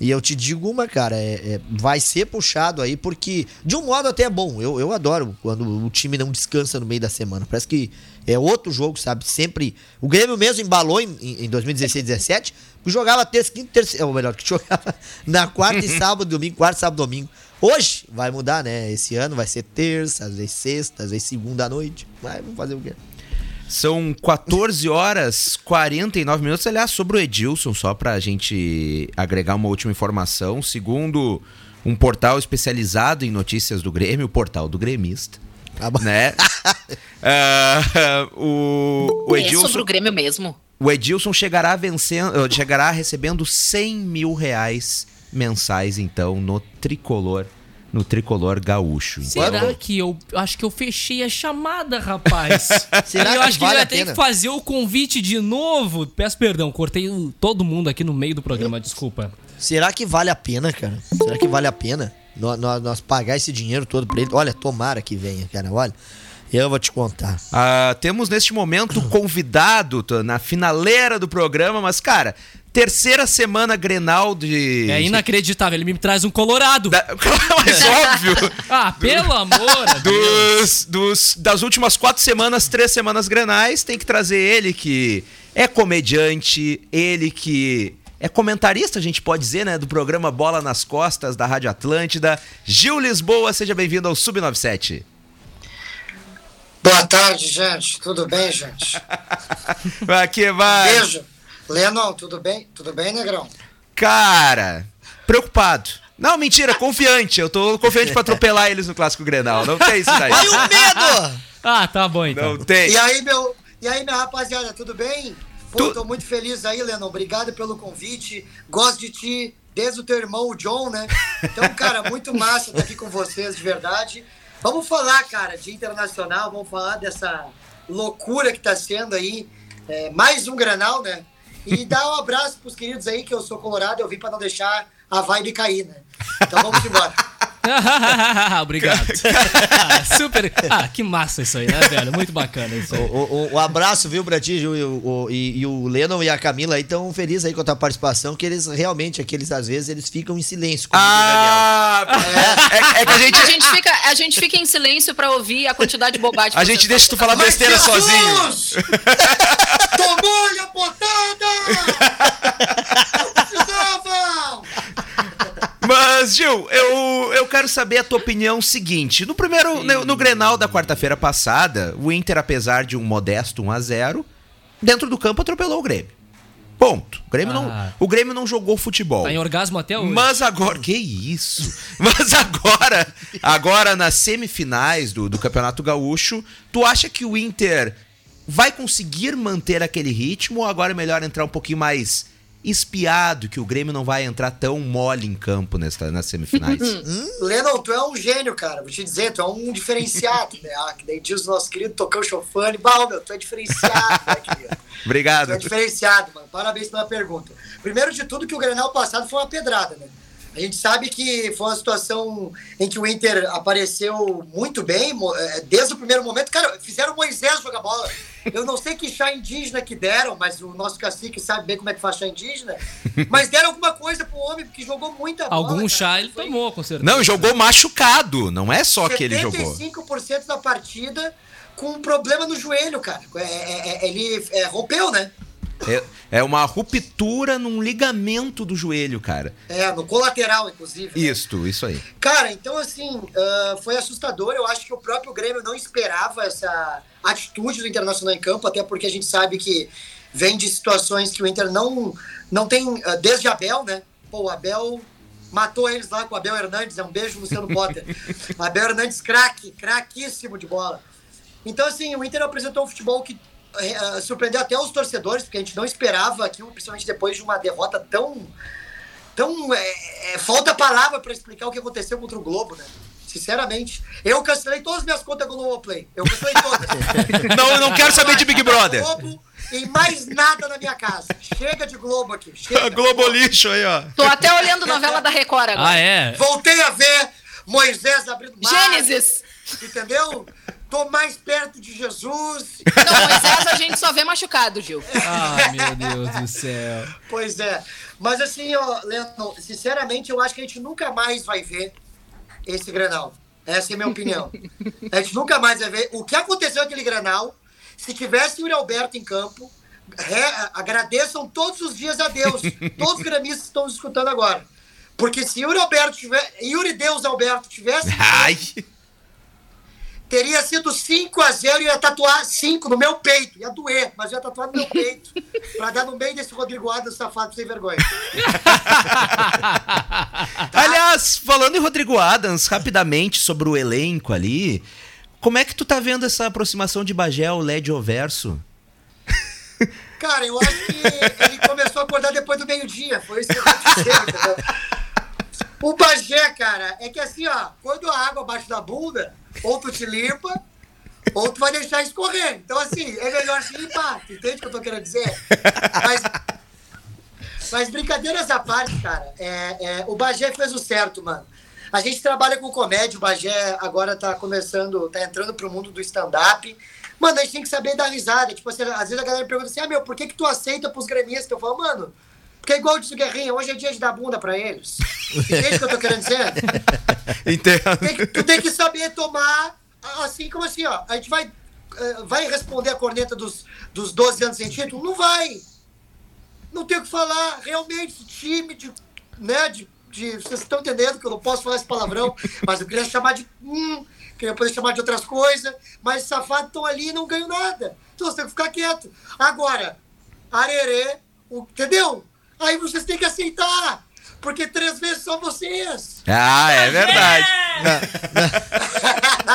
E eu te digo uma, cara, é, é- vai ser puxado aí, porque de um modo até é bom. Eu, eu adoro quando o time não descansa no meio da semana. Parece que é outro jogo, sabe? Sempre. O Grêmio mesmo embalou em, em 2016, 17, que jogava terça, quinta, terça. Ou melhor, <laughs> que jogava na quarta e sábado, domingo, quarta, sábado, domingo. Hoje vai mudar, né? Esse ano vai ser terça, às vezes sexta, às vezes segunda à noite. Mas vamos fazer o quê? São 14 horas 49 minutos. Aliás, sobre o Edilson, só pra gente agregar uma última informação. Segundo um portal especializado em notícias do Grêmio, o portal do Gremista, Tá bom. né? <laughs> Ah, o, o É sobre Edilson, o Grêmio mesmo. o Edilson chegará, vencendo, chegará recebendo 100 mil reais mensais, então, no tricolor, no tricolor gaúcho. Será que eu acho que eu fechei a chamada, rapaz? <laughs> Será eu que acho que vale vai ter que fazer o convite de novo. Peço perdão, cortei todo mundo aqui no meio do programa, desculpa. Será que vale a pena, cara? Será que vale a pena nós, nós, nós pagar esse dinheiro todo pra ele? Olha, tomara que venha, cara. Olha, eu vou te contar. Ah, temos neste momento convidado na finaleira do programa, mas, cara, terceira semana Grenal de. É inacreditável, ele me traz um colorado. Da- <laughs> Mas óbvio! Ah, pelo amor de Deus. Dos, dos- das últimas quatro semanas, três semanas grenais, tem que trazer ele que é comediante, ele que é comentarista, a gente pode dizer, né? Do programa Bola nas Costas, da Rádio Atlântida. Gil Lisboa, seja bem-vindo ao Sub97. Boa tarde, gente. Tudo bem, gente? <laughs> Aqui vai. Beijo. Lennon, tudo bem? Tudo bem, Negrão? Cara, preocupado. Não, mentira, confiante. Eu tô confiante pra atropelar eles no Clássico Grenal. Não tem isso daí. Olha <laughs> o medo! Ah, tá bom então. Não tem. E aí, meu, e aí, minha rapaziada, tudo bem? Pô, Tu- tô muito feliz aí, Lennon. Obrigado pelo convite. Gosto de ti desde o teu irmão, o John, né? Então, cara, muito massa estar aqui com vocês, de verdade. Vamos falar, cara, de internacional, vamos falar dessa loucura que tá sendo aí. É, mais um granal, né? E dar um abraço pros queridos aí, que eu sou colorado, eu vim pra não deixar a vibe cair, né? Então vamos embora. <laughs> Obrigado. Ah, <laughs> super. Ah, que massa isso aí, né, velho? Muito bacana isso aí. O, o- o abraço, viu, pra ti, e, o, e- e o Lennon e a Camila aí estão felizes aí com a tua participação, que eles realmente, aqueles às vezes, eles ficam em silêncio comigo o Daniel. Ah, é, é que a gente, A gente fica, a gente fica em silêncio pra ouvir a quantidade de bobagem. que a gente deixa tu falar besteira sozinho. Jesus! Tomou-lhe a botada! Não precisavam! Mas, Gil, eu, eu quero saber a tua opinião seguinte. No primeiro, no, no Grenal da quarta-feira passada, o Inter, apesar de um modesto 1x0, dentro do campo atropelou o Grêmio. Ponto. O Grêmio, Ah. não, o Grêmio não jogou futebol. Tá em orgasmo até hoje. Mas agora. Que isso? <laughs> Mas agora, agora nas semifinais do, do Campeonato Gaúcho, tu acha que o Inter vai conseguir manter aquele ritmo ou agora é melhor entrar um pouquinho mais espiado, que o Grêmio não vai entrar tão mole em campo nesta, nas semifinais? <laughs> Lennon, tu é um gênio, cara. Vou te dizer, tu é um diferenciado, né? Ah, que nem diz o nosso querido Tocão Chofane. Bah, meu, tu é diferenciado, né, querido? Tu Obrigado. é diferenciado, mano. Parabéns pela pergunta. Primeiro de tudo, que o Grenal passado foi uma pedrada, né? A gente sabe que foi uma situação em que o Inter apareceu muito bem, eh, desde o primeiro momento. Cara, fizeram o Moisés jogar bola. Eu não sei que chá indígena que deram, mas o nosso cacique sabe bem como é que faz chá indígena. Mas deram alguma coisa pro homem, porque jogou muita bola. Algum cara. chá ele Foi tomou, com certeza. Não, jogou machucado. Não é só que ele jogou. 75% da partida com um problema no joelho, cara. É, é- é- ele é, rompeu, né? É, é uma ruptura num ligamento do joelho, cara. É, no colateral, inclusive. né? Isto, isso aí. Cara, então assim, ah, foi assustador. Eu acho que o próprio Grêmio não esperava essa atitude do Internacional em campo, até porque a gente sabe que vem de situações que o Inter não, não tem, ah, desde Abel, né? Pô, o Abel matou eles lá com o Abel Hernandes, é um beijo, Luciano Potter. <laughs> Abel Hernandes, craque, craquíssimo de bola. Então, assim, o Inter apresentou um futebol que eh, ah, surpreendeu até os torcedores, porque a gente não esperava aquilo, principalmente depois de uma derrota tão então, é, é, falta palavra para explicar o que aconteceu contra o Globo, né? Sinceramente. Eu cancelei todas as minhas contas do Globoplay. Eu cancelei todas. <laughs> Não, eu não quero saber de Big Brother. Globo e mais nada na minha casa. Chega de Globo aqui. Chega. <laughs> Globo lixo aí, ó. Tô até olhando novela da Record agora. Ah, é? Voltei a ver Moisés abrindo mar. Gênesis. Entendeu? tô mais perto de Jesus. Não, Moisés a gente só vê machucado, Gil. Ai, meu Deus do céu. Pois é. Mas assim, ó, Leandro, sinceramente, eu acho que a gente nunca mais vai ver esse Granal. Essa é a minha opinião. A gente nunca mais vai ver. O que aconteceu naquele Granal, se tivesse o Yuri Alberto em campo, re- agradeçam todos os dias a Deus. Todos os gremistas estão nos escutando agora. Porque se Yuri Alberto tiver, Yuri Deus Alberto tivesse, Ai! Teria sido 5 a 0 e ia tatuar 5 no meu peito. Ia doer, mas ia tatuar no meu <laughs> peito. pra dar no meio desse Rodrigo Adams safado sem vergonha. <laughs> Aliás, falando em Rodrigo Adams, rapidamente sobre o elenco ali, como é que tu tá vendo essa aproximação de Bagé ao Lédio Verso? <laughs> Cara, eu acho que ele começou a acordar depois do meio-dia. Foi isso que aconteceu, entendeu? O Bagé, cara, é que assim, ó, quando a água bate na bunda, ou tu te limpa, ou tu vai deixar escorrer. Então, assim, é melhor se limpar. Entende o que eu tô querendo dizer? Mas, mas brincadeiras à parte, cara, é, é, o Bagé fez o certo, mano. A gente trabalha com comédia, o Bagé agora tá começando, tá entrando pro mundo do stand-up. Mano, a gente tem que saber dar risada. Tipo assim, às vezes a galera pergunta assim, ah, meu, por que que tu aceita pros gremistas? Eu falo, mano, porque é igual disse o Guerrinha, hoje é dia de dar bunda pra eles. <laughs> Entende o que eu tô querendo dizer? Entendo. Tem que- tu tem que saber tomar, assim como assim, ó. A gente vai, eh, vai responder a corneta dos, dos 12 anos sem título? Não vai. Não tem o que falar. Realmente, time de. Né, de, de- vocês estão entendendo que eu não posso falar esse palavrão, <laughs> mas eu queria chamar de. Hum, queria poder chamar de outras coisas, mas safados estão ali e não ganham nada. Então você tem que ficar quieto. Agora, arerê, o- entendeu? Aí vocês têm que aceitar. Porque três vezes são vocês. Ah, é verdade. <laughs>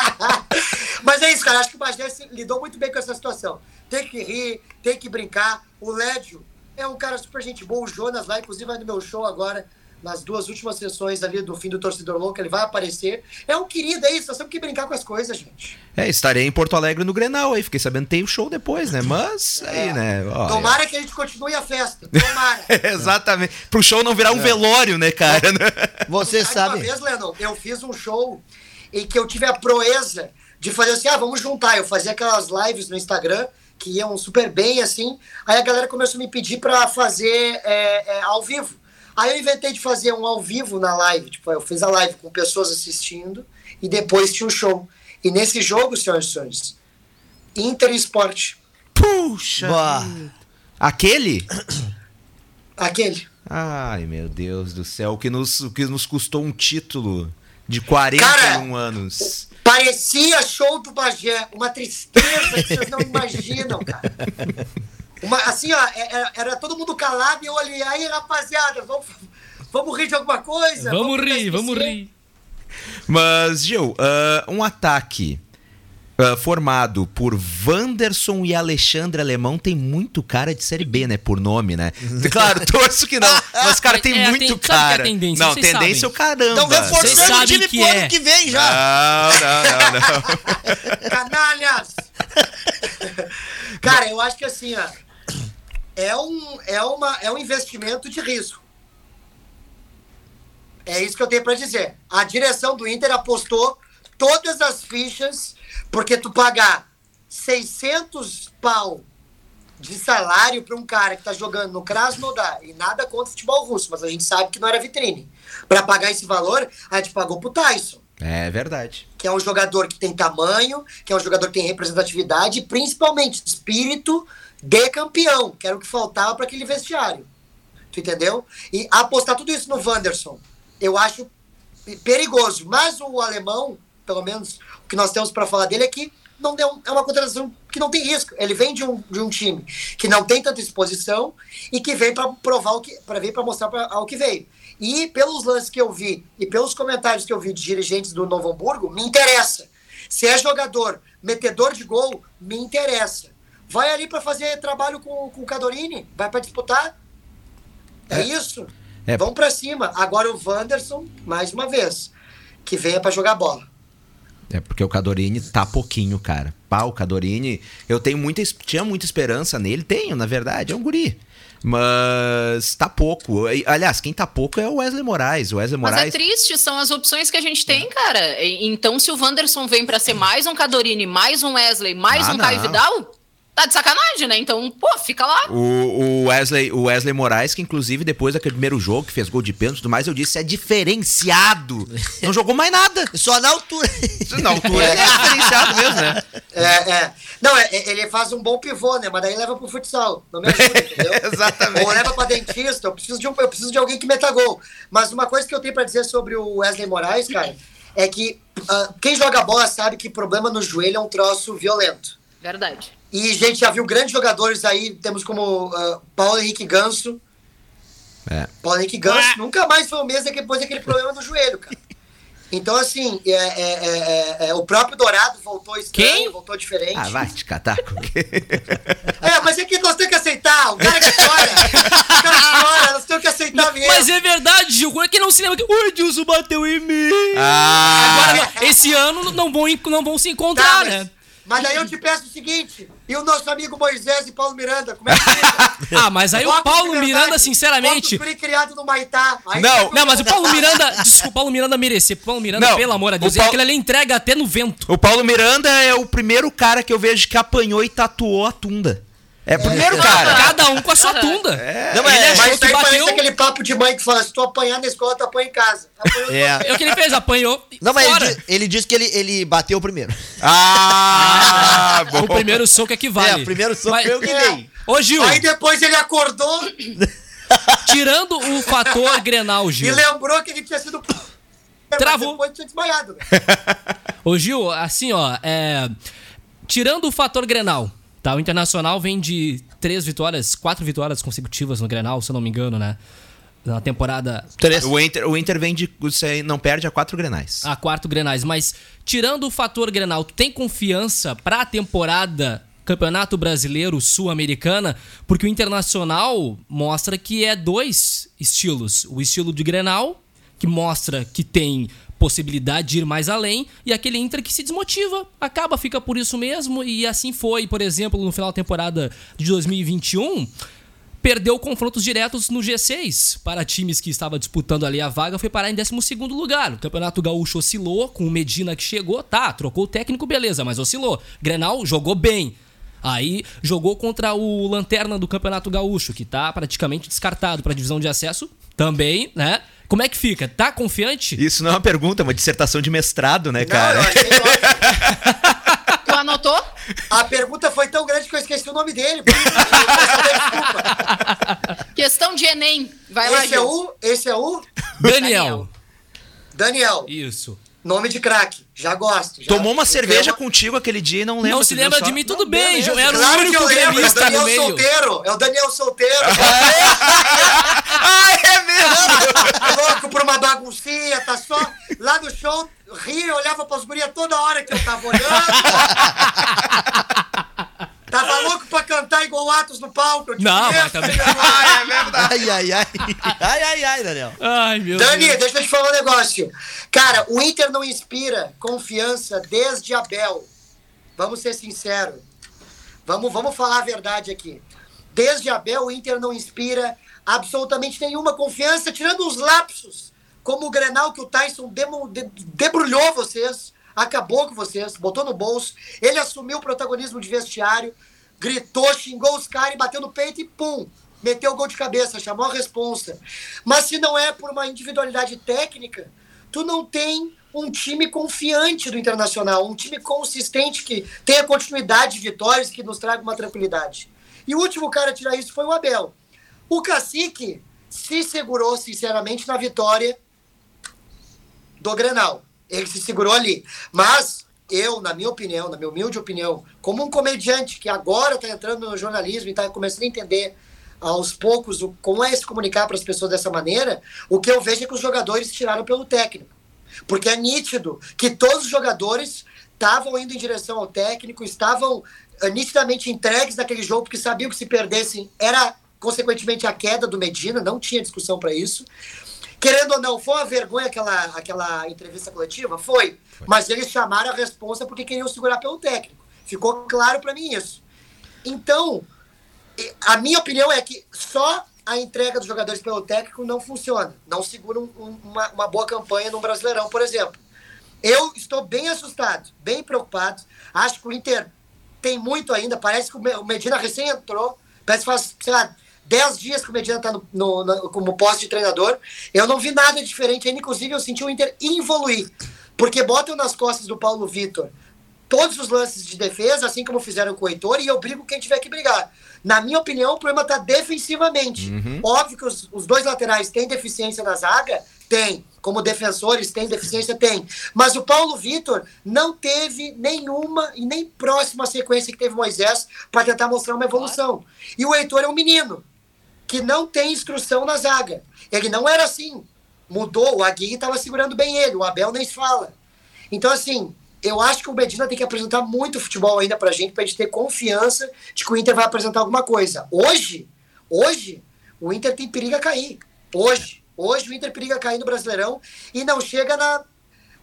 Mas é isso, cara. Acho que o Bagé se- lidou muito bem com essa situação. Tem que rir, tem que brincar. O Lédio é um cara super gente boa. O Jonas lá, inclusive, vai no meu show agora, nas duas últimas sessões ali do fim do Torcedor Louco, ele vai aparecer. É um querido, é isso. Nós temos que brincar com as coisas, gente. É, estarei em Porto Alegre no Grenal aí. Fiquei sabendo que tem o show depois, né? Mas aí, né? ó, Tomara que a gente continue a festa. Tomara. é, <laughs> Exatamente. Pro show não virar um velório, né, cara? <laughs> Você Sabe sabe. Uma vez, Lennon, eu fiz um show em que eu tive a proeza de fazer assim, ah, vamos juntar. Eu fazia aquelas lives no Instagram que iam super bem, assim. Aí a galera começou a me pedir pra fazer é, é, ao vivo. Aí eu inventei de fazer um ao vivo na live. Tipo, eu fiz a live com pessoas assistindo e depois tinha um show. E nesse jogo, senhoras e senhores, Inter e Sport. Puxa. Bah. Aquele? Aquele. Ai, meu Deus do céu. O que nos, o que nos custou um título de 41 Cara, anos. Parecia show do Bagé, uma tristeza que vocês não <laughs> imaginam, cara. Uma, assim, ó, é- era, era todo mundo calado e eu ali, aí, rapaziada, vamos, vamos rir de alguma coisa? Vamos tentar rir, vamos rir. Mas, Gil, ah, um ataque ah, formado por Wanderson e Alexandre Alemão tem muito cara de Série B, né? Por nome, né? <laughs> Claro, torço que não. Mas, cara, tem <laughs> É, muito tem- sabe que é cara. tendência, não, vocês tendência é o caramba. Estão Vocês reforçando o sabem time que pro é. ano que vem já. Não, não, não, não. <laughs> Canalhas! Cara, eu acho que assim, ó, é um, é, uma, é um investimento de risco. É isso que eu tenho pra dizer. A direção do Inter apostou todas as fichas, porque tu pagar 600 pau de salário pra um cara que tá jogando no Krasnodar, e nada contra o futebol russo, mas a gente sabe que não era vitrine. Pra pagar esse valor, a gente pagou pro Tyson É verdade. que é um jogador que tem tamanho, que é um jogador que tem representatividade e principalmente espírito de campeão, que era o que faltava para aquele vestiário. Tu entendeu? E apostar tudo isso no Wanderson, eu acho perigoso. Mas o alemão, pelo menos o que nós temos para falar dele é que não deu, é uma contratação que não tem risco. Ele vem de um, de um time que não tem tanta exposição e que vem para provar o que, para vir para mostrar pra, ao que veio. E pelos lances que eu vi e pelos comentários que eu vi de dirigentes do Novo Hamburgo, me interessa. Se é jogador, metedor de gol, me interessa. Vai ali para fazer trabalho com, com o Cadorini, vai para disputar. É, isso. É. Vamos para cima. Agora o Wanderson, mais uma vez, que venha para jogar bola. É porque o Cadorini tá pouquinho, cara. o Cadorini, eu tenho muita, tinha muita esperança nele, tenho, na verdade, é um guri. Mas tá pouco. Aliás, quem tá pouco é o Wesley Moraes. O Wesley Mas é Moraes. triste, são as opções que a gente tem, cara. E- Então, se o Wanderson vem pra ser mais um Cadorini, mais um Wesley, mais Ah, um Caio. Vidal, tá de sacanagem, né? Então, pô, fica lá. O, o Wesley, o Wesley Moraes, que inclusive depois daquele primeiro jogo que fez gol de pênalti e tudo mais, eu disse, é diferenciado. <laughs> Não jogou mais nada. Só na altura. Na altura é diferenciado mesmo, né? É, é. Não, é, ele faz um bom pivô, né? Mas daí leva pro futsal. Não me ajuda, entendeu? <laughs> Exatamente. Ou leva pra dentista. Eu preciso, de um, eu preciso de alguém que meta gol. Mas uma coisa que eu tenho pra dizer sobre o Wesley Moraes, cara, é que ah, quem joga bola sabe que problema no joelho é um troço violento. Verdade. E a gente já viu grandes jogadores aí, temos como ah, Paulo Henrique Ganso. É. Paulo Henrique Ganso nunca mais foi o mesmo depois daquele problema no joelho, cara. Então, assim, é, é- é- é- é, o próprio Dourado voltou estranho, Quem? voltou diferente. Ah, vai te catar. com quê? <laughs> É, mas é que nós temos que aceitar. O cara que chora, o cara que chora, nós temos que aceitar mesmo. Mas é verdade, Gil. Como é que não se lembra que o Edilson bateu em mim? Ah, Agora, esse ano não vão, não vão se Tá, encontrar, mas, né? mas daí eu te peço o seguinte: e o nosso amigo Moisés e Paulo Miranda, como é que fica? <laughs> Ah, mas aí o Votos Paulo Miranda, sinceramente. votos criado no Maitá. Aí Não, Não, mas o Paulo Miranda. <laughs> Desculpa, o Paulo Miranda merecer. Paulo Miranda, Não, pelo amor de o Deus, Paulo- aquele ali entrega até no vento. o Paulo Miranda é o primeiro cara que eu vejo que apanhou e tatuou a tunda. É o primeiro <laughs> cara. Cada um com a sua tunda. Não, mas Ele é- achou Mas que aí parece bateu. aquele papo de mãe que fala: se tu apanhar na escola, tu apanha em casa. Apanhou É. É o que ele fez, apanhou. Não, mas ele, ele disse que ele, ele bateu primeiro. Ah, <laughs> bom. O primeiro soco é que vale. É, o primeiro soco Mas- foi eu que dei. Ô, Gil, Aí depois ele acordou <laughs> tirando o fator Grenal, e Gil. lembrou que ele tinha sido. Travou. Depois tinha desmaiado. Ô, Gil, assim, ó, é, tirando o fator Grenal, tá? O Internacional vem de três vitórias, quatro vitórias consecutivas no Grenal, se eu não me engano, né? Na temporada O Inter, o Inter vem de. Você não perde a quatro grenais. a quarto Grenais, mas tirando o fator Grenal, tu tem confiança pra temporada Campeonato Brasileiro Sul-Americana? Porque o Internacional mostra que é dois estilos. O estilo de Grenal, que mostra que tem possibilidade de ir mais além, e aquele Inter que se desmotiva, acaba, fica por isso mesmo, e assim foi, por exemplo, no final da temporada de 2021 perdeu confrontos diretos no G6 para times que estavam disputando ali a vaga, foi parar em 12º lugar. O Campeonato Gaúcho oscilou com o Medina que chegou, tá, trocou o técnico, beleza, mas oscilou. Grenal jogou bem. Aí jogou contra o Lanterna do Campeonato Gaúcho, que tá praticamente descartado para a divisão de acesso, também, né? Como é que fica? Tá confiante? Isso não é uma pergunta, é uma dissertação de mestrado, né, cara? Não, eu achei ótimo. Tu anotou? A pergunta foi tão grande que eu esqueci o nome dele. Desculpa. Questão de Enem. Vai lá, Esse é Gil. o. Esse é o Daniel. Daniel. Isso. Nome de craque. Já gosto. já- Tomou uma cerveja contigo aquele dia e não lembra. Não se lembra só? de mim, tudo Não, bem. João. Era Claro o que único eu lembro. É o Daniel meio. solteiro. É o Daniel solteiro. Ah, é <laughs> mesmo? <laughs> louco por uma baguncinha, tá só lá no show, ria, olhava pras gurias toda hora que eu tava olhando. <laughs> tava louco pra cantar igual o Atos no palco. eu te Não, conheço, mas também-. <laughs> Ah, é verdade. Ai, ai, ai. Ai, ai, ai, Daniel. Ai, meu Dani, Deus. deixa eu te falar um negócio. Cara, o Inter não inspira confiança desde Abel. Vamos ser sinceros. Vamos, vamos falar a verdade aqui. Desde Abel, o Inter não inspira absolutamente nenhuma confiança, tirando os lapsos, como o Grenal que o Tyson demo- de- debrulhou vocês, acabou com vocês, botou no bolso. Ele assumiu o protagonismo de vestiário, gritou, xingou os caras e bateu no peito e pum, meteu o gol de cabeça, chamou a responsa. Mas se não é por uma individualidade técnica, tu não tem um time confiante do Internacional, um time consistente que tenha continuidade de vitórias que nos traga uma tranquilidade. E o último cara a tirar isso foi o Abel. O Cacique se segurou, sinceramente, na vitória do Grenal. Ele se segurou ali. Mas eu, na minha opinião, na minha humilde opinião, como um comediante que agora está entrando no jornalismo e está começando a entender aos poucos o, como é se comunicar para as pessoas dessa maneira, o que eu vejo é que os jogadores tiraram pelo técnico. Porque é nítido que todos os jogadores estavam indo em direção ao técnico, estavam eh, nitidamente entregues naquele jogo, porque sabiam que se perdessem era, consequentemente, a queda do Medina, não tinha discussão para isso. Querendo ou não, foi uma vergonha aquela, aquela entrevista coletiva? Foi. Mas eles chamaram a responsa porque queriam segurar pelo técnico. Ficou claro para mim isso. Então, a minha opinião é que só a entrega dos jogadores pelo técnico não funciona. Não segura um- um- uma, uma boa campanha no Brasileirão, por exemplo. Eu estou bem assustado, bem preocupado. Acho que o Inter tem muito ainda. Parece que o Medina recém entrou. Parece que faz, sei lá, 10 dias que o Medina está no, no- na- como posse de treinador. Eu não vi nada diferente ainda. Inclusive, eu senti o Inter evoluir. Porque botam nas costas do Paulo Vitor todos os lances de defesa, assim como fizeram com o Heitor, e eu brigo quem tiver que brigar. Na minha opinião, o problema está defensivamente. Óbvio que os, os dois laterais têm deficiência na zaga, tem. Como defensores, tem deficiência, tem. Mas o Paulo Vitor não teve nenhuma e nem próxima sequência que teve o Moisés para tentar mostrar uma evolução. E o Heitor é um menino que não tem instrução na zaga. Ele não era assim. Mudou, o Aguirre estava segurando bem ele, o Abel nem se fala. Então, assim, eu acho que o Medina tem que apresentar muito futebol ainda pra gente, pra gente ter confiança de que o Inter vai apresentar alguma coisa. Hoje, hoje, o Inter tem perigo a cair. Hoje, hoje o Inter periga a cair no Brasileirão e não chega na.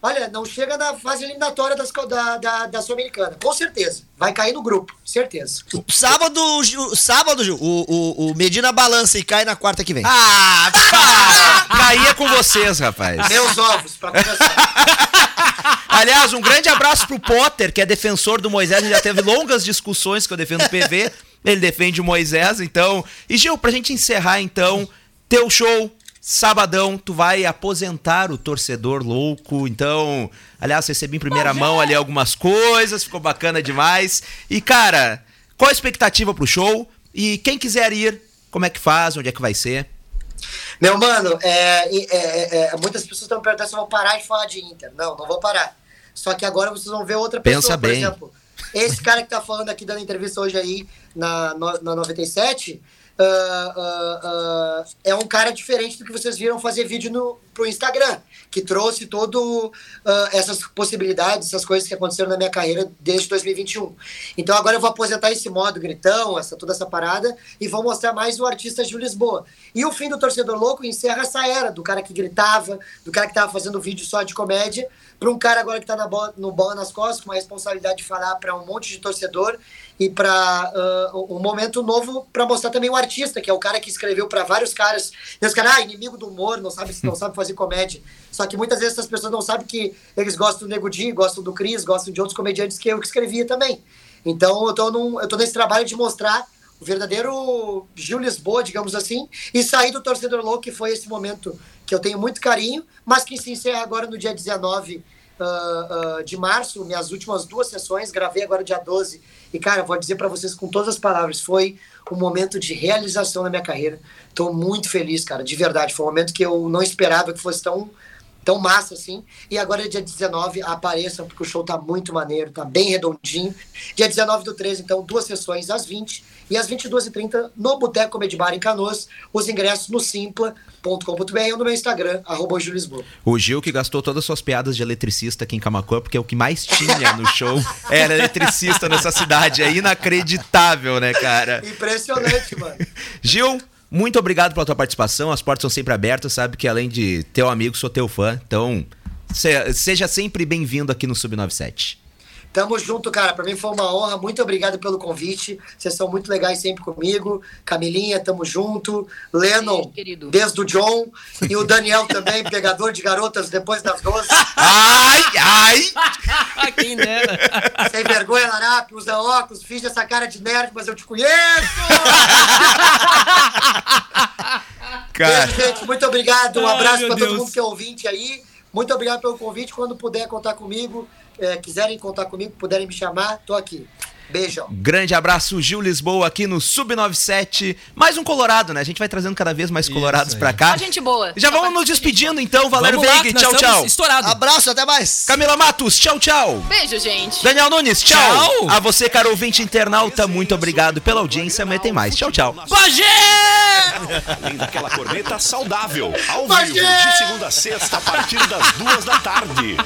Olha, não chega na fase eliminatória das, da, da, da Sul-Americana. Com certeza. Vai cair no grupo, certeza. Sábado, Gil- sábado, Gil, o, o, o Medina balança e cai na quarta que vem. Ah, para! Caía com vocês, rapaz. Meus ovos, pra começar. <laughs> Aliás, um grande abraço pro Potter, que é defensor do Moisés. A gente já teve longas discussões que eu defendo o PV. Ele defende o Moisés, então. E Gil, pra gente encerrar, então, teu show. Sabadão, tu vai aposentar o torcedor louco. Então, aliás, recebi em primeira mão ali algumas coisas, ficou bacana demais. E, cara, qual a expectativa pro show? E quem quiser ir, como é que faz? Onde é que vai ser? Meu mano, é, é, é, é, muitas pessoas estão me perguntando se eu vou parar de falar de Inter. Não, não vou parar. Só que agora vocês vão ver outra Pensa pessoa, por bem. exemplo. Esse cara que tá falando aqui, dando entrevista hoje aí na, no- na 97, ah, ah, é um cara diferente do que vocês viram fazer vídeo no, pro Instagram, que trouxe todo essas possibilidades, essas coisas que aconteceram na minha carreira desde 2021. Então agora eu vou aposentar esse modo gritão, essa, toda essa parada, e vou mostrar mais o artista Gil Lisboa. E o fim do Torcedor Louco encerra essa era do cara que gritava, do cara que tava fazendo vídeo só de comédia, para um cara agora que tá na bola, no bola nas costas, com a responsabilidade de falar para um monte de torcedor e para um momento novo para mostrar também o artista, que é o cara que escreveu para vários caras. E os caras, ah, inimigo do humor, não sabe, não sabe fazer comédia. Só que muitas vezes essas pessoas não sabem que eles gostam do Nego Di, gostam do Cris, gostam de outros comediantes que eu que escrevia também. Então eu tô, num, eu tô nesse trabalho de mostrar o verdadeiro Gil Lisboa, digamos assim, e sair do Torcedor Louco, que foi esse momento que eu tenho muito carinho, mas que se encerra agora no dia 19 ah, de março, minhas últimas duas sessões, gravei agora dia 12, e cara, vou dizer para vocês com todas as palavras, foi um momento de realização na minha carreira. Tô muito feliz, cara, de verdade, foi um momento que eu não esperava que fosse tão tão massa assim. E agora, dia 19, apareçam, porque o show tá muito maneiro, tá bem redondinho. Dia 19 do 13, então, duas sessões às 20 e às 22h30 no Boteco Comedy Bar em Canoas. Os ingressos no simpla.com.br ou no meu Instagram, arroba Lisboa. O Gil que gastou todas as suas piadas de eletricista aqui em Camacuã, porque o que mais tinha no show <laughs> era eletricista nessa cidade. É inacreditável, né, cara? Impressionante, mano. <laughs> Gil, muito obrigado pela tua participação. As portas são sempre abertas, sabe que além de teu amigo, sou teu fã. Então, se- seja sempre bem-vindo aqui no Sub97. Tamo junto, cara. Pra mim foi uma honra. Muito obrigado pelo convite. Vocês são muito legais sempre comigo. Camilinha, tamo junto. Lennon, Beijo, querido. desde o John. E o Daniel também, <laughs> pegador de garotas depois das 12. Ai, ai! <laughs> Quem dera. Sem vergonha, Larape, usa óculos, finge essa cara de nerd, mas eu te conheço! <laughs> Cara, Beijo, gente, muito obrigado. Um abraço pra todo Deus. mundo que é ouvinte aí. Muito obrigado pelo convite. Quando puder contar comigo, é, quiserem contar comigo, puderem me chamar, tô aqui. Beijão. grande abraço, Gil Lisboa aqui no Sub97. Mais um Colorado, né? A gente vai trazendo cada vez mais colorados pra cá. Só gente boa. Já Só vamos nos despedindo então. Valério Vamos lá, Veig, que nós tchau, estamos tchau. Estourado. Abraço, até mais. Camila Matos, tchau, tchau. Beijo, gente. Daniel Nunes, tchau. Tchau. A você, caro ouvinte internauta, muito obrigado pela audiência. Amanhã tem mais. Tchau, tchau. Bagé! Além daquela corneta saudável. Ao vivo, de segunda a sexta, a partir das duas da tarde.